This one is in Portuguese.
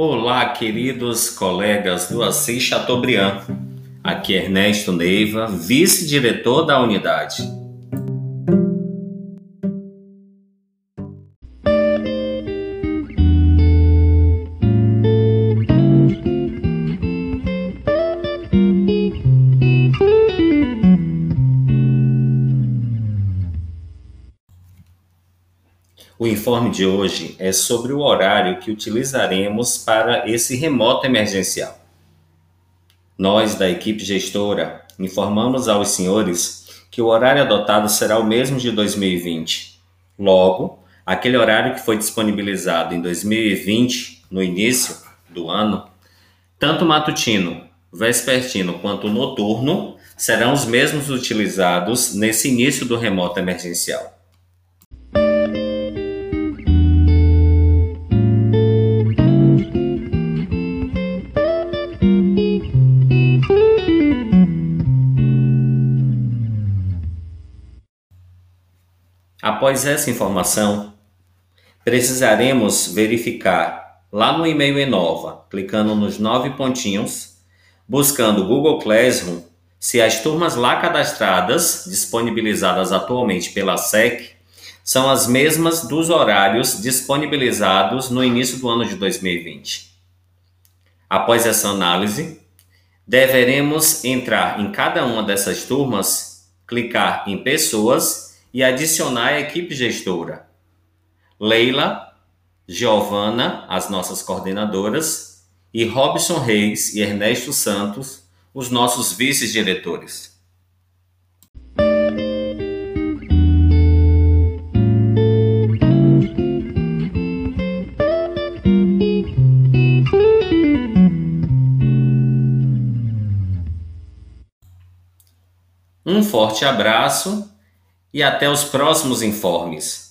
Olá, queridos colegas do Assis Chateaubriand. Aqui é Ernesto Neiva, vice-diretor da unidade. O informe de hoje é sobre o horário que utilizaremos para esse remoto emergencial. Nós, da equipe gestora, informamos aos senhores que o horário adotado será o mesmo de 2020. Logo, aquele horário que foi disponibilizado em 2020, no início do ano, tanto matutino, vespertino quanto noturno serão os mesmos utilizados nesse início do remoto emergencial. Após essa informação, precisaremos verificar lá no e-mail Enova, clicando nos nove pontinhos, buscando Google Classroom, se as turmas lá cadastradas, disponibilizadas atualmente pela SEC, são as mesmas dos horários disponibilizados no início do ano de 2020. Após essa análise, deveremos entrar em cada uma dessas turmas, clicar em Pessoas e adicionar a equipe gestora. Leila, Giovana, as nossas coordenadoras, e Robson Reis e Ernesto Santos, os nossos vice-diretores. Um forte abraço e até os próximos informes.